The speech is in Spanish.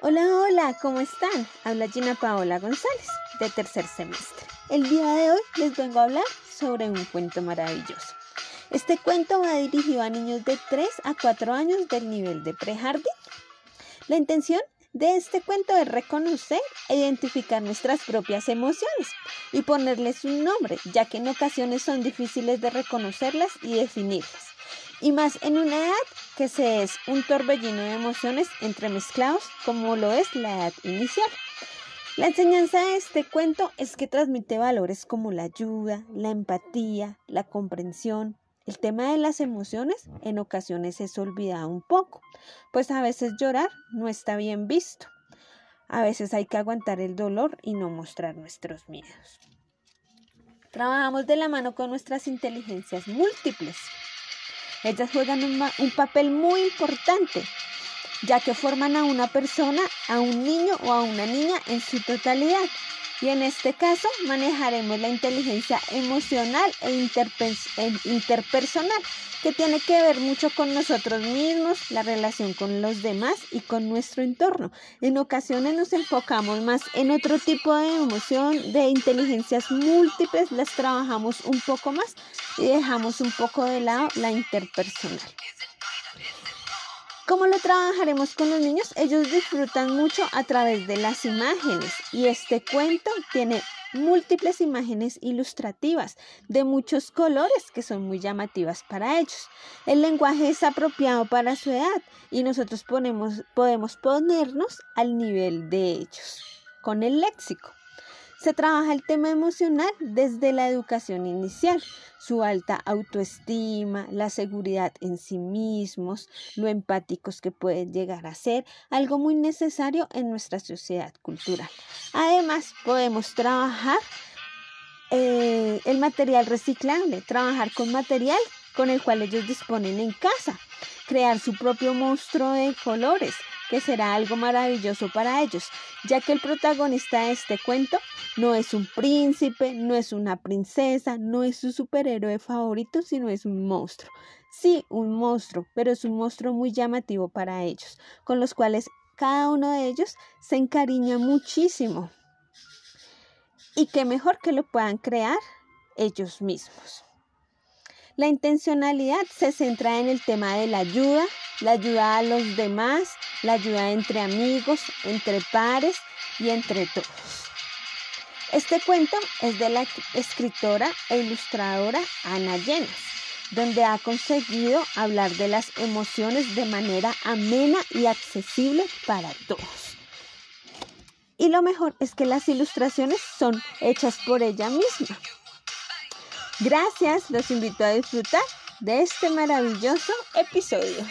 Hola, hola, ¿cómo están? Habla Gina Paola González, de tercer semestre. El día de hoy les vengo a hablar sobre un cuento maravilloso. Este cuento va dirigido a niños de 3 a 4 años del nivel de prejardín. La intención de este cuento es reconocer e identificar nuestras propias emociones y ponerles un nombre, ya que en ocasiones son difíciles de reconocerlas y definirlas y más en una edad que se es un torbellino de emociones entremezclados como lo es la edad inicial. La enseñanza de este cuento es que transmite valores como la ayuda, la empatía, la comprensión. El tema de las emociones en ocasiones es olvidado un poco, pues a veces llorar no está bien visto. A veces hay que aguantar el dolor y no mostrar nuestros miedos. Trabajamos de la mano con nuestras inteligencias múltiples. Ellas juegan un, papel muy importante, ya que forman a una persona, a un niño o a una niña en su totalidad. Y en este caso manejaremos la inteligencia emocional e, e interpersonal, que tiene que ver mucho con nosotros mismos, la relación con los demás y con nuestro entorno. En ocasiones nos enfocamos más en otro tipo de emoción, de inteligencias múltiples, las trabajamos un poco más y dejamos un poco de lado la interpersonal. ¿Cómo lo trabajaremos con los niños? Ellos disfrutan mucho a través de las imágenes y este cuento tiene múltiples imágenes ilustrativas de muchos colores que son muy llamativas para ellos. El lenguaje es apropiado para su edad y nosotros podemos ponernos al nivel de ellos con el léxico. Se trabaja el tema emocional desde la educación inicial, su alta autoestima, la seguridad en sí mismos, lo empáticos que pueden llegar a ser, algo muy necesario en nuestra sociedad cultural. Además, podemos trabajar eh, el material reciclable, trabajar con material con el cual ellos disponen en casa, crear su propio monstruo de colores, que será algo maravilloso para ellos, ya que el protagonista de este cuento no es un príncipe, no es una princesa, no es su superhéroe favorito, sino es un monstruo. Sí, un monstruo, pero es un monstruo muy llamativo para ellos, con los cuales cada uno de ellos se encariña muchísimo. Y qué mejor que lo puedan crear ellos mismos. La intencionalidad se centra en el tema de la ayuda, la ayuda a los demás, la ayuda entre amigos, entre pares y entre todos. Este cuento es de la escritora e ilustradora Ana Llenas, donde ha conseguido hablar de las emociones de manera amena y accesible para todos. Y lo mejor es que las ilustraciones son hechas por ella misma. Gracias, los invito a disfrutar de este maravilloso episodio.